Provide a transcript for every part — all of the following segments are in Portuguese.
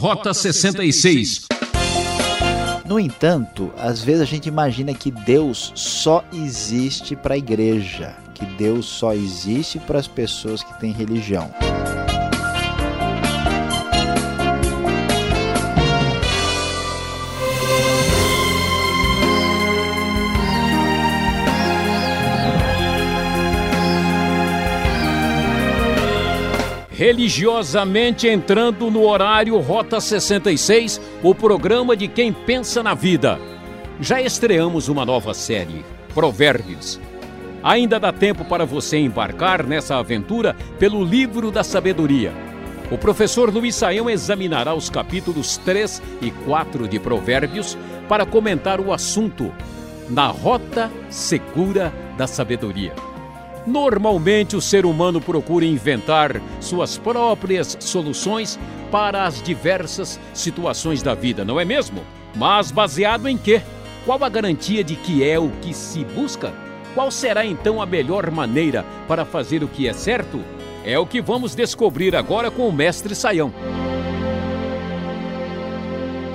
Rota 66. No entanto, às vezes a gente imagina que Deus só existe para a igreja, que Deus só existe para as pessoas que têm religião. Religiosamente entrando no horário Rota 66, o programa de quem pensa na vida. Já estreamos uma nova série, Provérbios. Ainda dá tempo para você embarcar nessa aventura pelo livro da sabedoria. O professor Luiz Saião examinará os capítulos 3 e 4 de Provérbios para comentar o assunto na Rota Segura da Sabedoria. Normalmente, o ser humano procura inventar suas próprias soluções para as diversas situações da vida, não é mesmo? Mas baseado em quê? Qual a garantia de que é o que se busca? Qual será então a melhor maneira para fazer o que é certo? É o que vamos descobrir agora com o mestre Saião.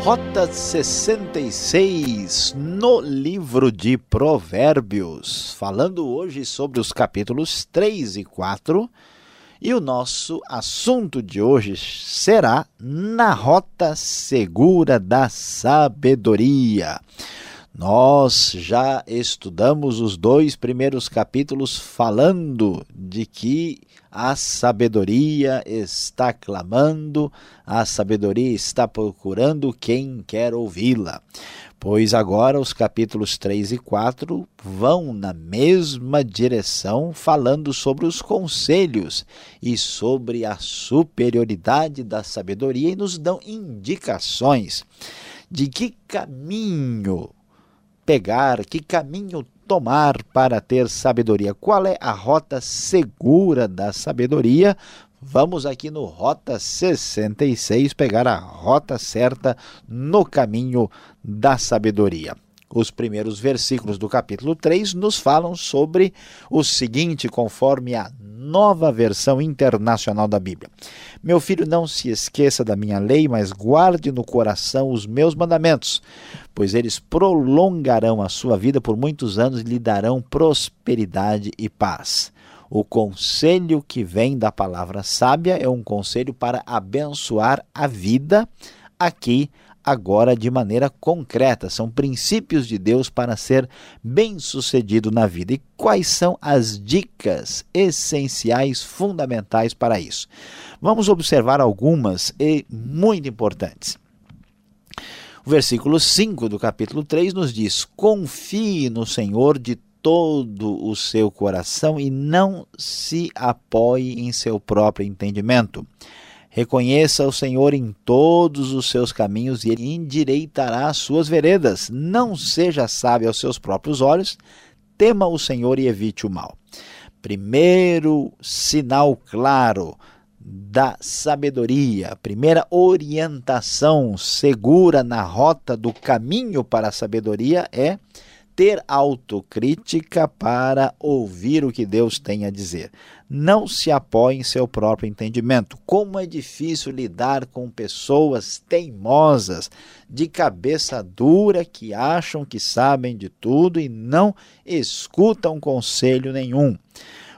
Rota 66 no livro de Provérbios, falando hoje sobre os capítulos 3 e 4. E o nosso assunto de hoje será na rota segura da sabedoria. Nós já estudamos os dois primeiros capítulos falando de que a sabedoria está clamando, a sabedoria está procurando quem quer ouvi-la. Pois agora os capítulos 3 e 4 vão na mesma direção, falando sobre os conselhos e sobre a superioridade da sabedoria e nos dão indicações de que caminho pegar, que caminho tomar para ter sabedoria? Qual é a rota segura da sabedoria? Vamos aqui no Rota 66 pegar a rota certa no caminho da sabedoria. Os primeiros versículos do capítulo 3 nos falam sobre o seguinte, conforme a nova versão internacional da Bíblia. Meu filho, não se esqueça da minha lei, mas guarde no coração os meus mandamentos, pois eles prolongarão a sua vida por muitos anos e lhe darão prosperidade e paz. O conselho que vem da palavra sábia é um conselho para abençoar a vida aqui agora de maneira concreta. São princípios de Deus para ser bem-sucedido na vida. E quais são as dicas essenciais, fundamentais para isso? Vamos observar algumas e muito importantes. O versículo 5 do capítulo 3 nos diz: Confie no Senhor de todo o seu coração e não se apoie em seu próprio entendimento. Reconheça o Senhor em todos os seus caminhos e ele endireitará as suas veredas. Não seja sábio aos seus próprios olhos, tema o Senhor e evite o mal. Primeiro sinal claro da sabedoria, primeira orientação segura na rota do caminho para a sabedoria é ter autocrítica para ouvir o que Deus tem a dizer. Não se apoie em seu próprio entendimento. Como é difícil lidar com pessoas teimosas, de cabeça dura, que acham que sabem de tudo e não escutam conselho nenhum.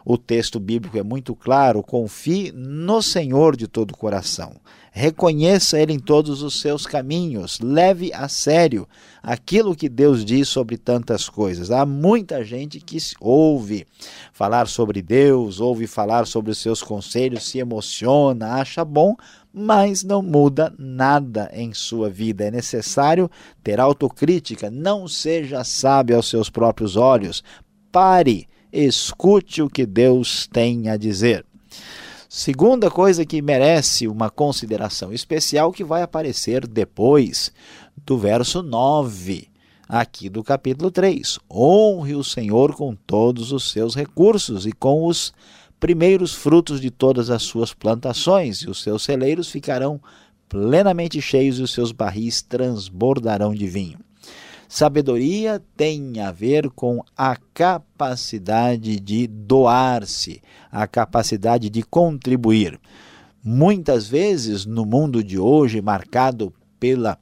O texto bíblico é muito claro: confie no Senhor de todo o coração. Reconheça Ele em todos os seus caminhos. Leve a sério aquilo que Deus diz sobre tantas coisas. Há muita gente que ouve falar sobre Deus, ouve falar sobre os seus conselhos, se emociona, acha bom, mas não muda nada em sua vida. É necessário ter autocrítica. Não seja sábio aos seus próprios olhos. Pare escute o que Deus tem a dizer. Segunda coisa que merece uma consideração especial que vai aparecer depois do verso 9, aqui do capítulo 3. Honre o Senhor com todos os seus recursos e com os primeiros frutos de todas as suas plantações, e os seus celeiros ficarão plenamente cheios e os seus barris transbordarão de vinho. Sabedoria tem a ver com a capacidade de doar-se, a capacidade de contribuir. Muitas vezes no mundo de hoje, marcado pela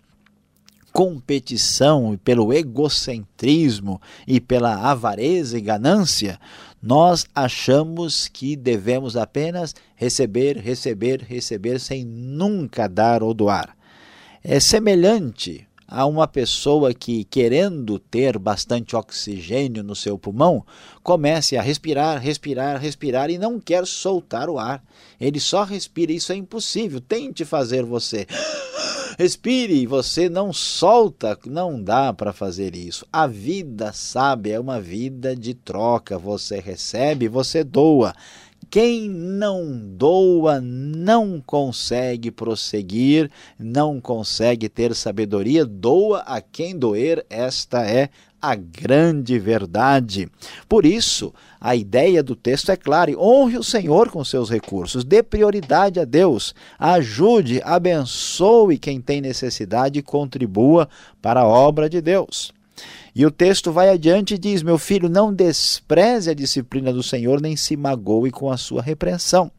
competição e pelo egocentrismo e pela avareza e ganância, nós achamos que devemos apenas receber, receber, receber sem nunca dar ou doar. É semelhante a uma pessoa que, querendo ter bastante oxigênio no seu pulmão, comece a respirar, respirar, respirar e não quer soltar o ar. Ele só respira, isso é impossível. Tente fazer você. Respire, você não solta, não dá para fazer isso. A vida, sabe, é uma vida de troca. Você recebe, você doa. Quem não doa não consegue prosseguir, não consegue ter sabedoria. Doa a quem doer, esta é a grande verdade. Por isso, a ideia do texto é clara: honre o Senhor com seus recursos, dê prioridade a Deus, ajude, abençoe quem tem necessidade e contribua para a obra de Deus. E o texto vai adiante e diz: Meu filho, não despreze a disciplina do Senhor, nem se magoe com a sua repreensão.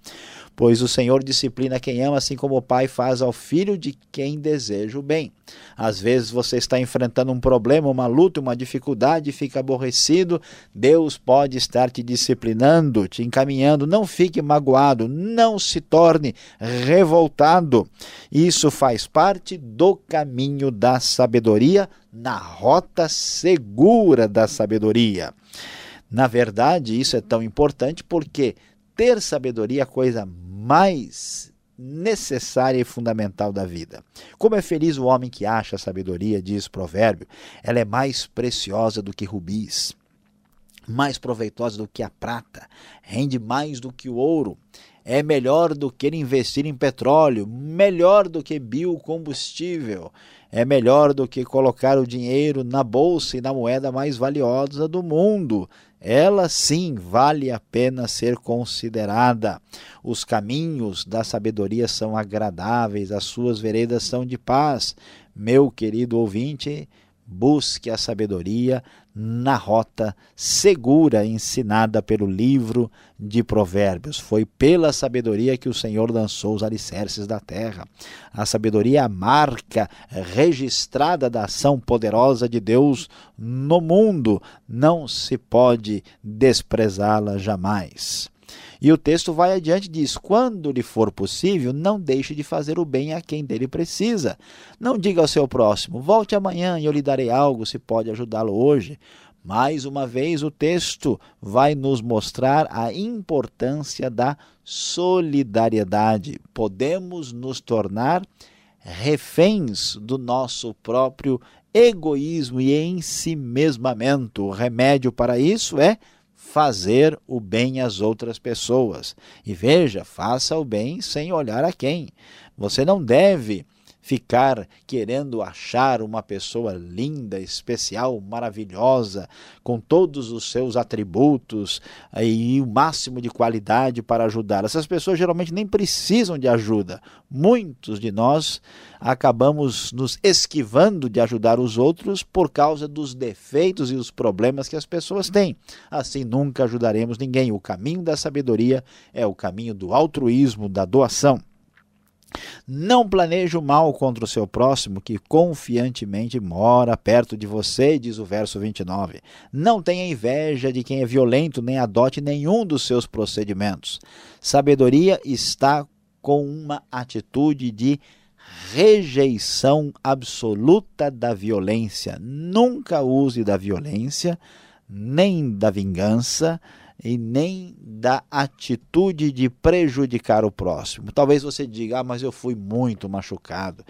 Pois o Senhor disciplina quem ama, assim como o pai faz ao filho de quem deseja o bem. Às vezes você está enfrentando um problema, uma luta, uma dificuldade, fica aborrecido. Deus pode estar te disciplinando, te encaminhando. Não fique magoado, não se torne revoltado. Isso faz parte do caminho da sabedoria, na rota segura da sabedoria. Na verdade, isso é tão importante porque ter sabedoria é a coisa mais necessária e fundamental da vida. Como é feliz o homem que acha a sabedoria, diz o provérbio, ela é mais preciosa do que rubis, mais proveitosa do que a prata, rende mais do que o ouro, é melhor do que investir em petróleo, melhor do que biocombustível, é melhor do que colocar o dinheiro na bolsa e na moeda mais valiosa do mundo. Ela sim vale a pena ser considerada. Os caminhos da sabedoria são agradáveis, as suas veredas são de paz. Meu querido ouvinte, busque a sabedoria na rota segura ensinada pelo livro de Provérbios. Foi pela sabedoria que o Senhor lançou os alicerces da terra. A sabedoria é a marca registrada da ação poderosa de Deus no mundo. Não se pode desprezá-la jamais. E o texto vai adiante diz: quando lhe for possível, não deixe de fazer o bem a quem dele precisa. Não diga ao seu próximo: volte amanhã e eu lhe darei algo se pode ajudá-lo hoje. Mais uma vez, o texto vai nos mostrar a importância da solidariedade. Podemos nos tornar reféns do nosso próprio egoísmo e ensimesmamento. O remédio para isso é fazer o bem às outras pessoas. E veja, faça o bem sem olhar a quem. Você não deve ficar querendo achar uma pessoa linda, especial, maravilhosa, com todos os seus atributos e o máximo de qualidade para ajudar. Essas pessoas geralmente nem precisam de ajuda. Muitos de nós acabamos nos esquivando de ajudar os outros por causa dos defeitos e os problemas que as pessoas têm. Assim nunca ajudaremos ninguém. O caminho da sabedoria é o caminho do altruísmo, da doação. Não planeje o mal contra o seu próximo que confiantemente mora perto de você, diz o verso 29. Não tenha inveja de quem é violento, nem adote nenhum dos seus procedimentos. Sabedoria está com uma atitude de rejeição absoluta da violência. Nunca use da violência, nem da vingança, e nem da atitude de prejudicar o próximo. Talvez você diga, ah, mas eu fui muito machucado,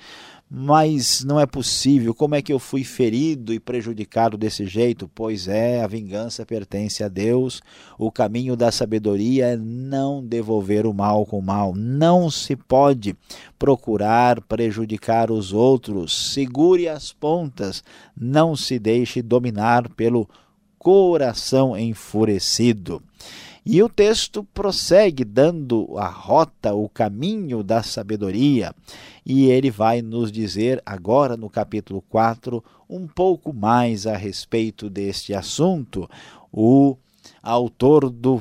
mas não é possível, como é que eu fui ferido e prejudicado desse jeito? Pois é, a vingança pertence a Deus, o caminho da sabedoria é não devolver o mal com o mal, não se pode procurar prejudicar os outros, segure as pontas, não se deixe dominar pelo coração enfurecido. E o texto prossegue dando a rota, o caminho da sabedoria, e ele vai nos dizer agora no capítulo 4 um pouco mais a respeito deste assunto. O autor do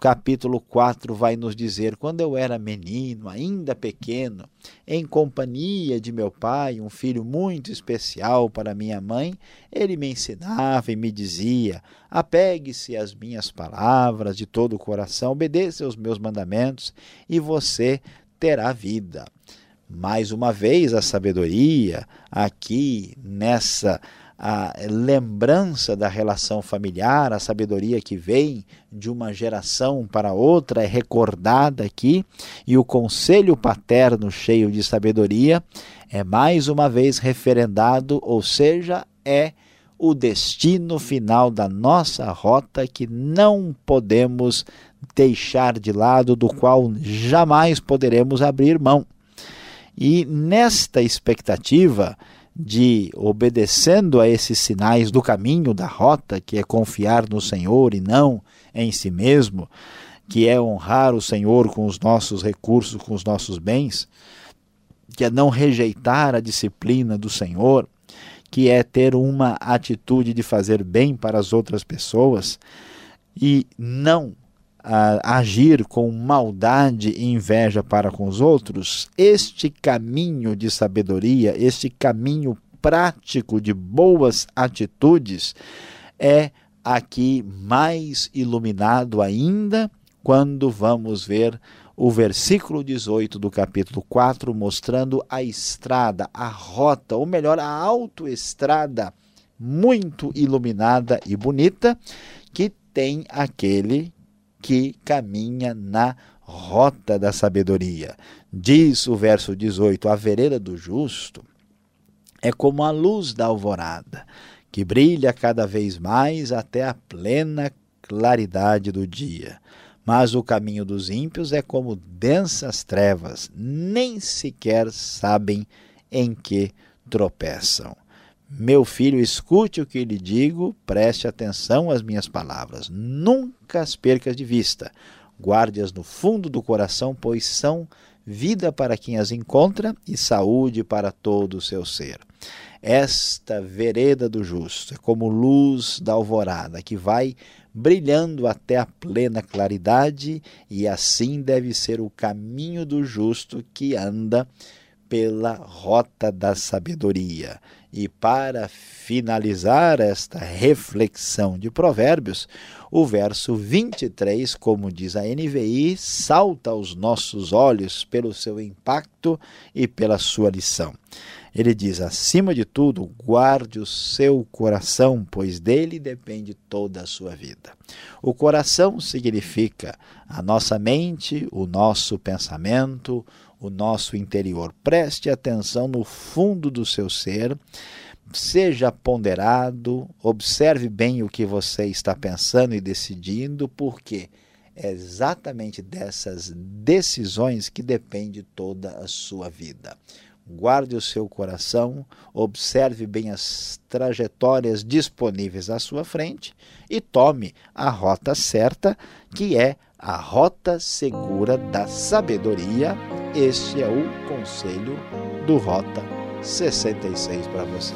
capítulo 4 vai nos dizer: Quando eu era menino, ainda pequeno, em companhia de meu pai, um filho muito especial para minha mãe, ele me ensinava e me dizia: Apegue-se às minhas palavras de todo o coração, obedeça aos meus mandamentos e você terá vida. Mais uma vez, a sabedoria aqui nessa a lembrança da relação familiar, a sabedoria que vem de uma geração para outra é recordada aqui, e o conselho paterno cheio de sabedoria é mais uma vez referendado, ou seja, é o destino final da nossa rota que não podemos deixar de lado, do qual jamais poderemos abrir mão. E nesta expectativa, de obedecendo a esses sinais do caminho, da rota, que é confiar no Senhor e não em si mesmo, que é honrar o Senhor com os nossos recursos, com os nossos bens, que é não rejeitar a disciplina do Senhor, que é ter uma atitude de fazer bem para as outras pessoas e não agir com maldade e inveja para com os outros, este caminho de sabedoria, este caminho prático de boas atitudes é aqui mais iluminado ainda quando vamos ver o versículo 18 do capítulo 4, mostrando a estrada, a rota, ou melhor, a autoestrada muito iluminada e bonita que tem aquele que caminha na rota da sabedoria. Diz o verso 18: A vereda do justo é como a luz da alvorada, que brilha cada vez mais até a plena claridade do dia. Mas o caminho dos ímpios é como densas trevas, nem sequer sabem em que tropeçam. Meu filho, escute o que lhe digo, preste atenção às minhas palavras. Nunca as percas de vista. Guarde-as no fundo do coração, pois são vida para quem as encontra e saúde para todo o seu ser. Esta vereda do justo é como luz da alvorada que vai brilhando até a plena claridade, e assim deve ser o caminho do justo que anda pela rota da sabedoria. E para finalizar esta reflexão de Provérbios, o verso 23, como diz a NVI, salta aos nossos olhos pelo seu impacto e pela sua lição. Ele diz: acima de tudo, guarde o seu coração, pois dele depende toda a sua vida. O coração significa a nossa mente, o nosso pensamento, o nosso interior. Preste atenção no fundo do seu ser, seja ponderado, observe bem o que você está pensando e decidindo, porque é exatamente dessas decisões que depende toda a sua vida. Guarde o seu coração, observe bem as trajetórias disponíveis à sua frente e tome a rota certa, que é a rota segura da sabedoria este é o conselho do Rota 66 para você.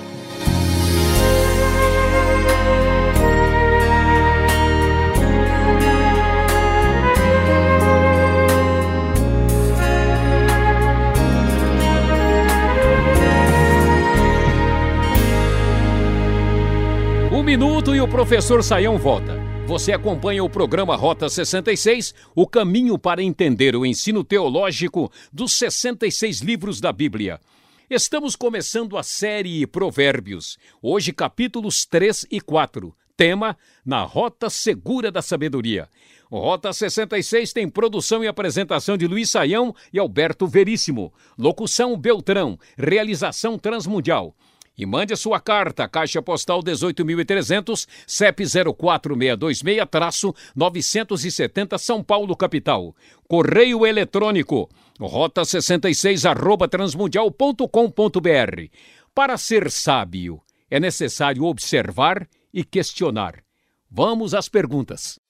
Um minuto e o professor Saião volta. Você acompanha o programa Rota 66, o caminho para entender o ensino teológico dos 66 livros da Bíblia. Estamos começando a série Provérbios, hoje capítulos 3 e 4. Tema: Na Rota Segura da Sabedoria. Rota 66 tem produção e apresentação de Luiz Saião e Alberto Veríssimo. Locução Beltrão. Realização Transmundial. E mande a sua carta, Caixa Postal 18.300, CEP 04626-970 São Paulo, capital. Correio eletrônico, rota 66 arroba transmundial.com.br. Para ser sábio, é necessário observar e questionar. Vamos às perguntas.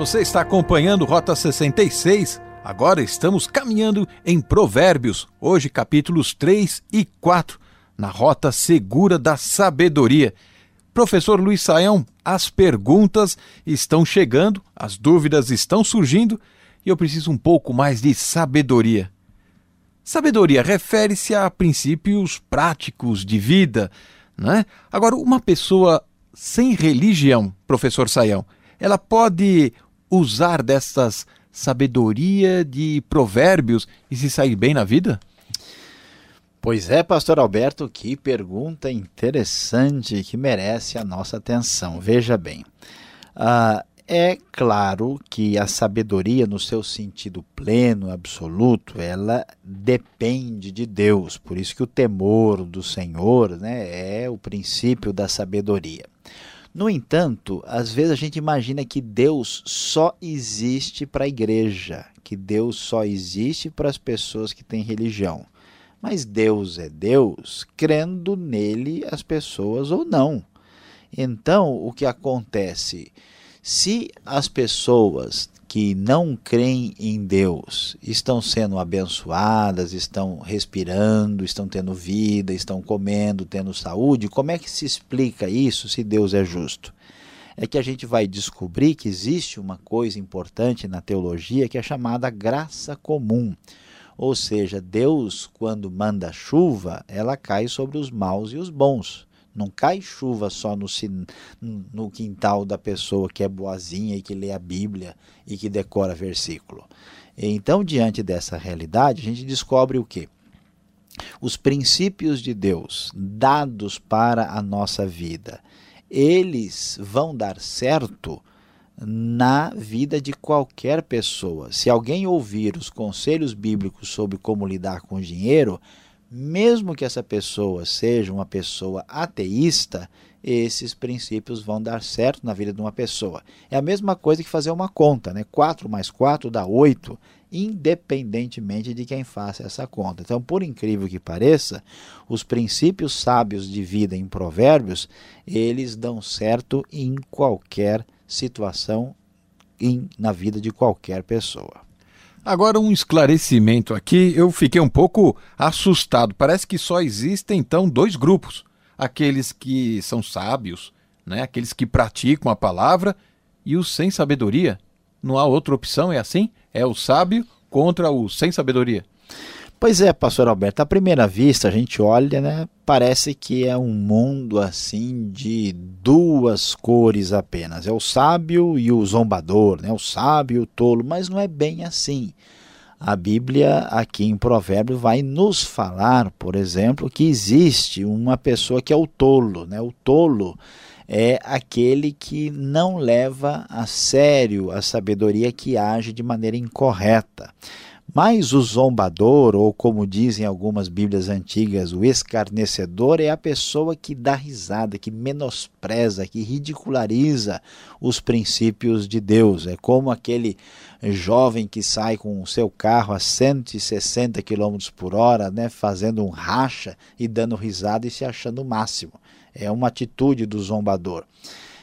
Você está acompanhando Rota 66. Agora estamos caminhando em Provérbios, hoje capítulos 3 e 4, na Rota Segura da Sabedoria. Professor Luiz Saião, as perguntas estão chegando, as dúvidas estão surgindo e eu preciso um pouco mais de sabedoria. Sabedoria refere-se a princípios práticos de vida, né? Agora, uma pessoa sem religião, professor Saião, ela pode usar dessas sabedoria de provérbios e se sair bem na vida? Pois é, pastor Alberto, que pergunta interessante que merece a nossa atenção. Veja bem, uh, é claro que a sabedoria, no seu sentido pleno, absoluto, ela depende de Deus. Por isso que o temor do Senhor né, é o princípio da sabedoria. No entanto, às vezes a gente imagina que Deus só existe para a igreja, que Deus só existe para as pessoas que têm religião. Mas Deus é Deus, crendo nele as pessoas ou não. Então, o que acontece? Se as pessoas que não creem em Deus estão sendo abençoadas, estão respirando, estão tendo vida, estão comendo, tendo saúde, como é que se explica isso se Deus é justo? É que a gente vai descobrir que existe uma coisa importante na teologia que é chamada graça comum. Ou seja, Deus, quando manda chuva, ela cai sobre os maus e os bons. Não cai chuva só no, no quintal da pessoa que é boazinha e que lê a Bíblia e que decora versículo. Então, diante dessa realidade, a gente descobre o quê? Os princípios de Deus dados para a nossa vida, eles vão dar certo na vida de qualquer pessoa. Se alguém ouvir os conselhos bíblicos sobre como lidar com dinheiro, mesmo que essa pessoa seja uma pessoa ateísta, esses princípios vão dar certo na vida de uma pessoa. É a mesma coisa que fazer uma conta, né? 4 mais 4 dá 8, independentemente de quem faça essa conta. Então, por incrível que pareça, os princípios sábios de vida em Provérbios, eles dão certo em qualquer situação, em, na vida de qualquer pessoa. Agora, um esclarecimento aqui, eu fiquei um pouco assustado. Parece que só existem então dois grupos: aqueles que são sábios, né? aqueles que praticam a palavra, e os sem sabedoria. Não há outra opção, é assim? É o sábio contra o sem sabedoria. Pois é, pastor Alberto, à primeira vista a gente olha, né, parece que é um mundo assim de duas cores apenas. É o sábio e o zombador, né, o sábio e o tolo, mas não é bem assim. A Bíblia aqui em Provérbios vai nos falar, por exemplo, que existe uma pessoa que é o tolo, né? O tolo é aquele que não leva a sério a sabedoria que age de maneira incorreta. Mas o zombador, ou como dizem algumas Bíblias antigas, o escarnecedor, é a pessoa que dá risada, que menospreza, que ridiculariza os princípios de Deus. É como aquele jovem que sai com o seu carro a 160 km por hora, né, fazendo um racha e dando risada e se achando o máximo. É uma atitude do zombador.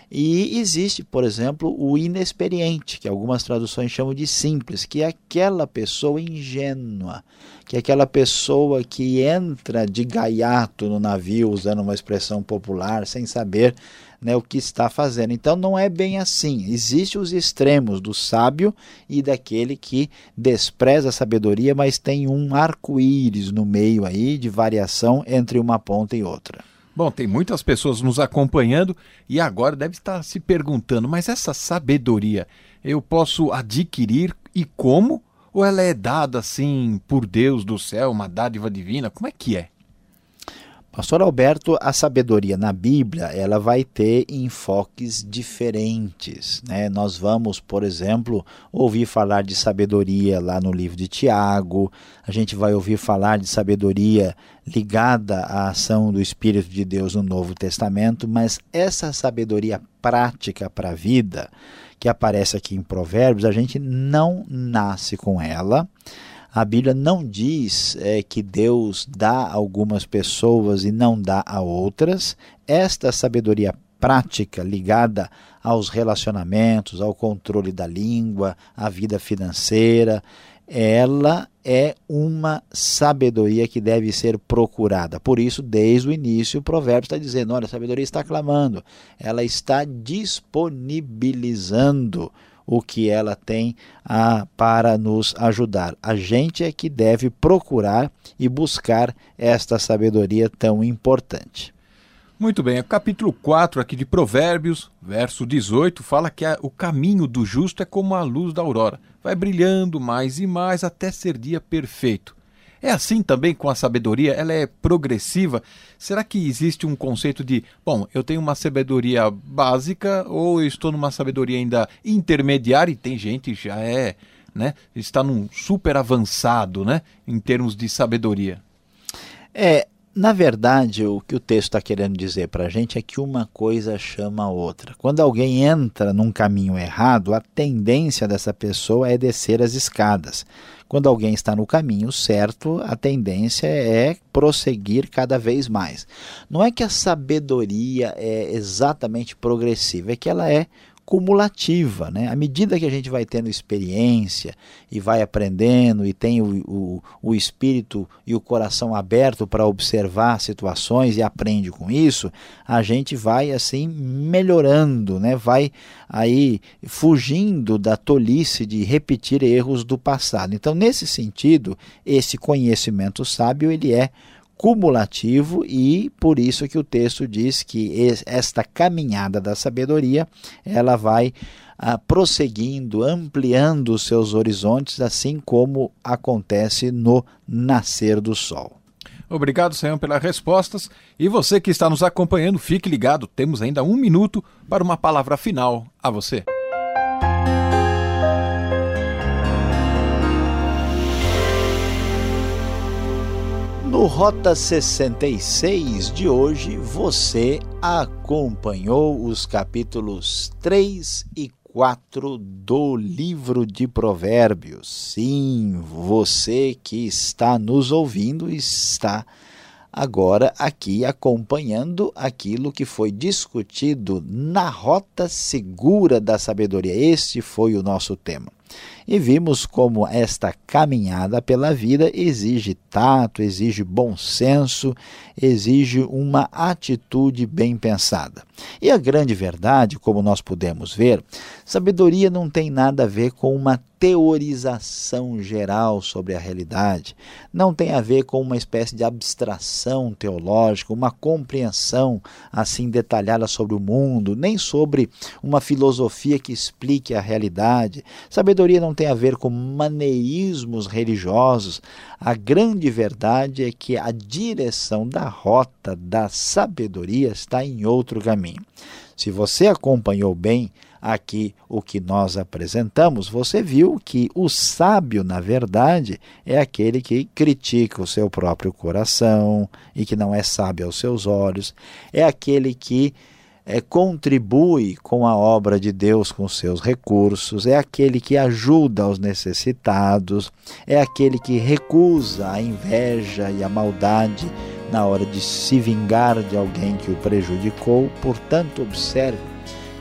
E existe, por exemplo, o inexperiente, que algumas traduções chamam de simples, que é aquela pessoa ingênua, que é aquela pessoa que entra de gaiato no navio, usando uma expressão popular, sem saber né, o que está fazendo. Então não é bem assim. Existem os extremos do sábio e daquele que despreza a sabedoria, mas tem um arco-íris no meio aí de variação entre uma ponta e outra. Bom, tem muitas pessoas nos acompanhando e agora deve estar se perguntando: mas essa sabedoria eu posso adquirir e como? Ou ela é dada assim por Deus do céu, uma dádiva divina? Como é que é? Pastor Alberto, a sabedoria na Bíblia ela vai ter enfoques diferentes. Né? Nós vamos, por exemplo, ouvir falar de sabedoria lá no livro de Tiago, a gente vai ouvir falar de sabedoria ligada à ação do Espírito de Deus no Novo Testamento, mas essa sabedoria prática para a vida, que aparece aqui em Provérbios, a gente não nasce com ela a Bíblia não diz é, que Deus dá a algumas pessoas e não dá a outras. Esta sabedoria prática ligada aos relacionamentos, ao controle da língua, à vida financeira, ela é uma sabedoria que deve ser procurada. Por isso, desde o início, o provérbio está dizendo: olha, a sabedoria está clamando, ela está disponibilizando o que ela tem a, para nos ajudar. A gente é que deve procurar e buscar esta sabedoria tão importante. Muito bem, o capítulo 4 aqui de Provérbios, verso 18, fala que o caminho do justo é como a luz da aurora, vai brilhando mais e mais até ser dia perfeito. É assim também com a sabedoria? Ela é progressiva? Será que existe um conceito de, bom, eu tenho uma sabedoria básica ou eu estou numa sabedoria ainda intermediária e tem gente que já é, né, está num super avançado, né, em termos de sabedoria? É, na verdade, o que o texto está querendo dizer para a gente é que uma coisa chama a outra. Quando alguém entra num caminho errado, a tendência dessa pessoa é descer as escadas. Quando alguém está no caminho certo, a tendência é prosseguir cada vez mais. Não é que a sabedoria é exatamente progressiva, é que ela é cumulativa. Né? À medida que a gente vai tendo experiência e vai aprendendo e tem o, o, o espírito e o coração aberto para observar situações e aprende com isso, a gente vai assim melhorando, né? vai aí fugindo da tolice de repetir erros do passado. Então, nesse sentido, esse conhecimento sábio ele é cumulativo e por isso que o texto diz que esta caminhada da sabedoria ela vai ah, prosseguindo, ampliando os seus horizontes, assim como acontece no nascer do sol. Obrigado, Senhor, pelas respostas. E você que está nos acompanhando, fique ligado, temos ainda um minuto para uma palavra final a você. No Rota 66 de hoje, você acompanhou os capítulos 3 e 4 do livro de Provérbios. Sim, você que está nos ouvindo está agora aqui acompanhando aquilo que foi discutido na Rota Segura da Sabedoria. Este foi o nosso tema e vimos como esta caminhada pela vida exige tato, exige bom senso, exige uma atitude bem pensada. E a grande verdade, como nós pudemos ver, sabedoria não tem nada a ver com uma teorização geral sobre a realidade, não tem a ver com uma espécie de abstração teológica, uma compreensão assim detalhada sobre o mundo, nem sobre uma filosofia que explique a realidade. Sabedoria não tem a ver com maneirismos religiosos. A grande verdade é que a direção da rota da sabedoria está em outro caminho. Se você acompanhou bem aqui o que nós apresentamos, você viu que o sábio, na verdade, é aquele que critica o seu próprio coração e que não é sábio aos seus olhos, é aquele que é, contribui com a obra de Deus com seus recursos, é aquele que ajuda os necessitados, é aquele que recusa a inveja e a maldade na hora de se vingar de alguém que o prejudicou. Portanto, observe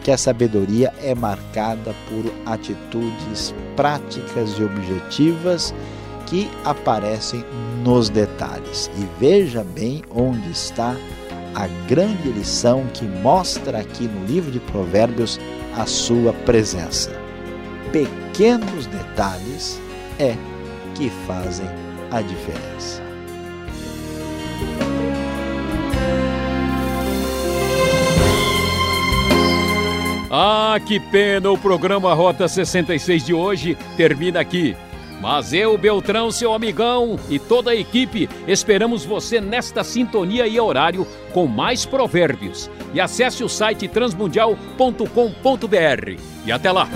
que a sabedoria é marcada por atitudes práticas e objetivas que aparecem nos detalhes. E veja bem onde está a grande lição que mostra aqui no livro de Provérbios a sua presença. Pequenos detalhes é que fazem a diferença. Ah, que pena! O programa Rota 66 de hoje termina aqui. Mas eu, Beltrão, seu amigão e toda a equipe esperamos você nesta sintonia e horário com mais provérbios. E acesse o site transmundial.com.br. E até lá!